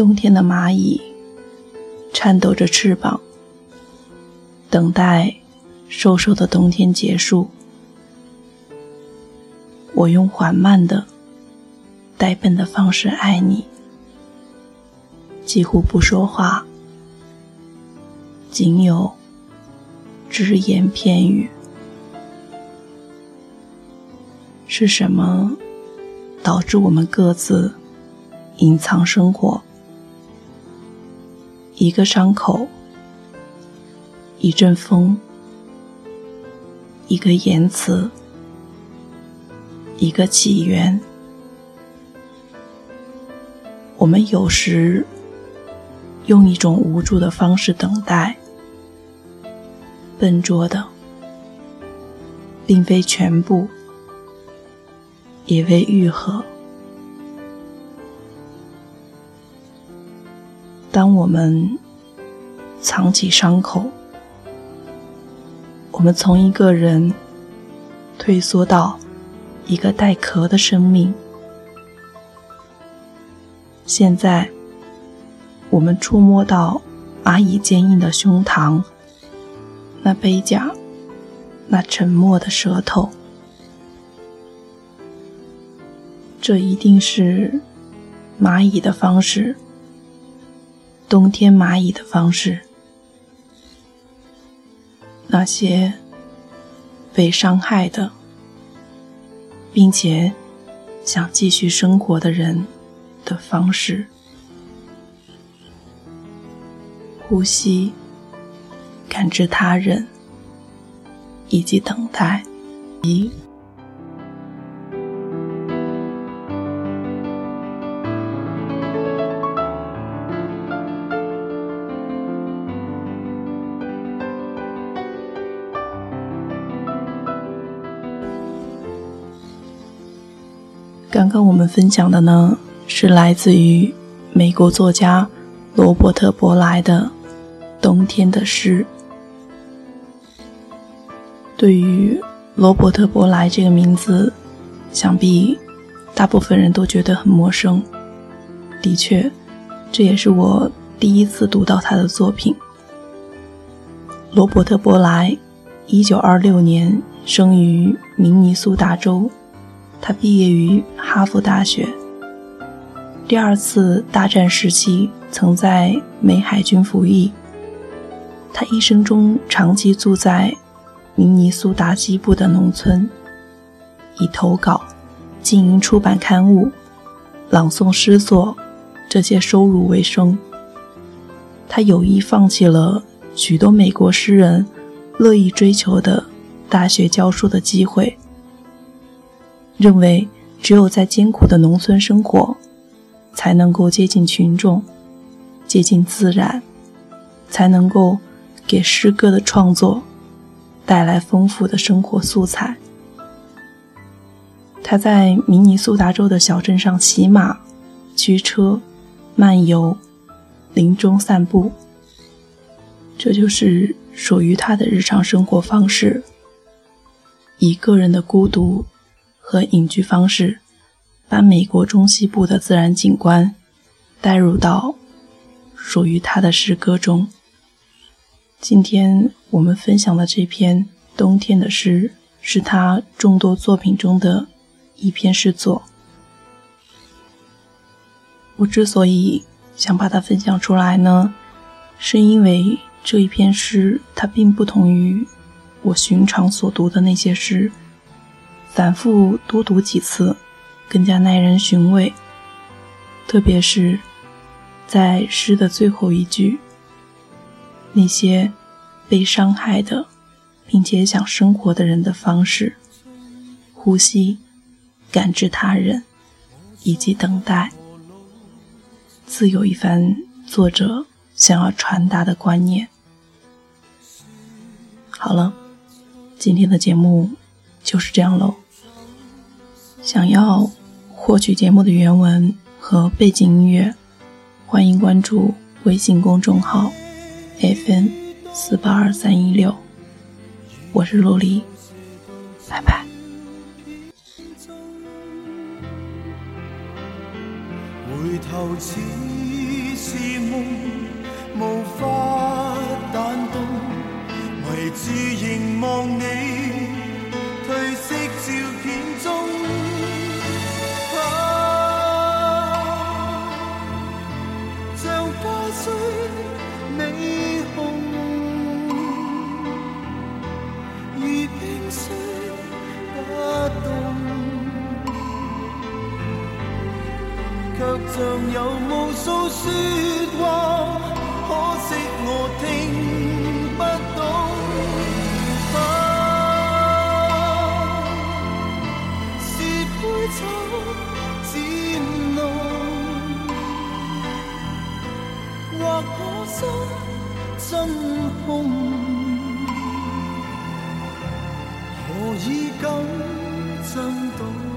冬天的蚂蚁颤抖着翅膀，等待瘦瘦的冬天结束。我用缓慢的、呆笨的方式爱你，几乎不说话，仅有只言片语。是什么导致我们各自隐藏生活？一个伤口，一阵风，一个言辞，一个起源。我们有时用一种无助的方式等待，笨拙的，并非全部。也未愈合。当我们藏起伤口，我们从一个人退缩到一个带壳的生命。现在，我们触摸到蚂蚁坚硬的胸膛，那背甲，那沉默的舌头。这一定是蚂蚁的方式，冬天蚂蚁的方式。那些被伤害的，并且想继续生活的人的方式：呼吸、感知他人，以及等待。一。刚刚我们分享的呢，是来自于美国作家罗伯特·伯莱的《冬天的诗》。对于罗伯特·伯莱这个名字，想必大部分人都觉得很陌生。的确，这也是我第一次读到他的作品。罗伯特·伯莱，一九二六年生于明尼苏达州。他毕业于哈佛大学。第二次大战时期，曾在美海军服役。他一生中长期住在明尼苏达西部的农村，以投稿、经营出版刊物、朗诵诗作这些收入为生。他有意放弃了许多美国诗人乐意追求的大学教书的机会。认为，只有在艰苦的农村生活，才能够接近群众，接近自然，才能够给诗歌的创作带来丰富的生活素材。他在明尼苏达州的小镇上骑马、驱车、漫游、林中散步，这就是属于他的日常生活方式。一个人的孤独。和隐居方式，把美国中西部的自然景观带入到属于他的诗歌中。今天我们分享的这篇冬天的诗，是他众多作品中的一篇诗作。我之所以想把它分享出来呢，是因为这一篇诗它并不同于我寻常所读的那些诗。反复多读几次，更加耐人寻味。特别是，在诗的最后一句，那些被伤害的，并且想生活的人的方式、呼吸、感知他人，以及等待，自有一番作者想要传达的观念。好了，今天的节目就是这样喽。想要获取节目的原文和背景音乐，欢迎关注微信公众号 “fn 四八二三一六”。我是陆离，拜拜。回头似是梦，无法弹动，围住凝望你却像有无数说话，可惜我听不懂。啊，是杯酒渐浓。或我心真空，何以敢震动？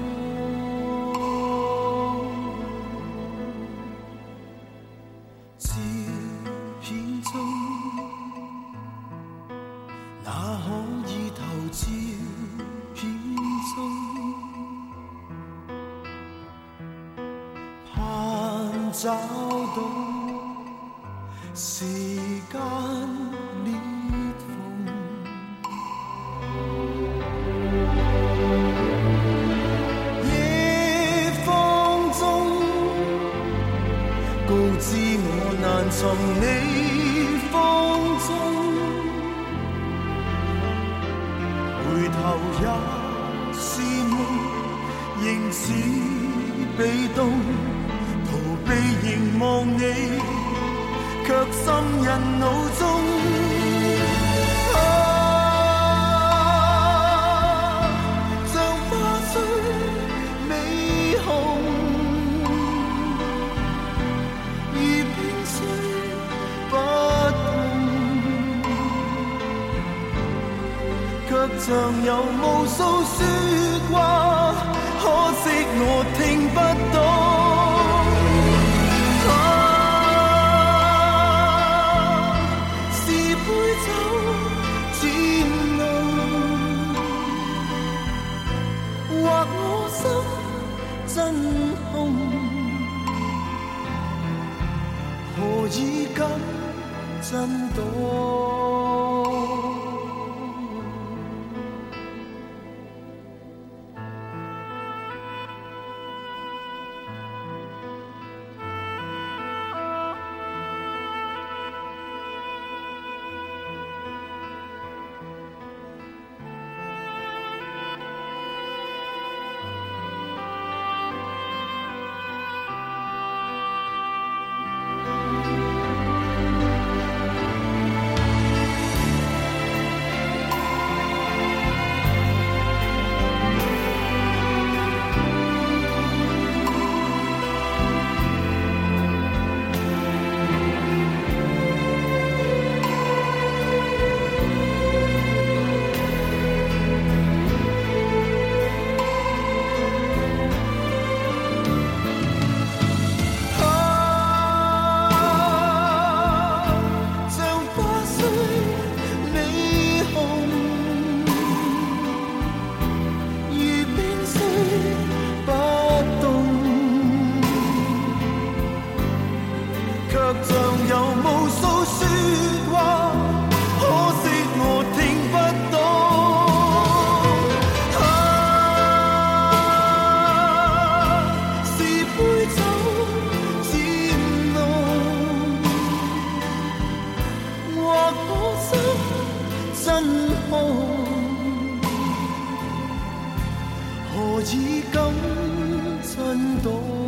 哪可以投照片中？盼找到。时间裂缝，夜风中告知我难从你逃避凝望你。却深印脑中，啊，像花虽美红，如可惜我听不懂啊是杯酒渐浓或我心真空何以感震动像有无数说话可惜我听不懂啊是杯酒渐浓或我心真空何以感震动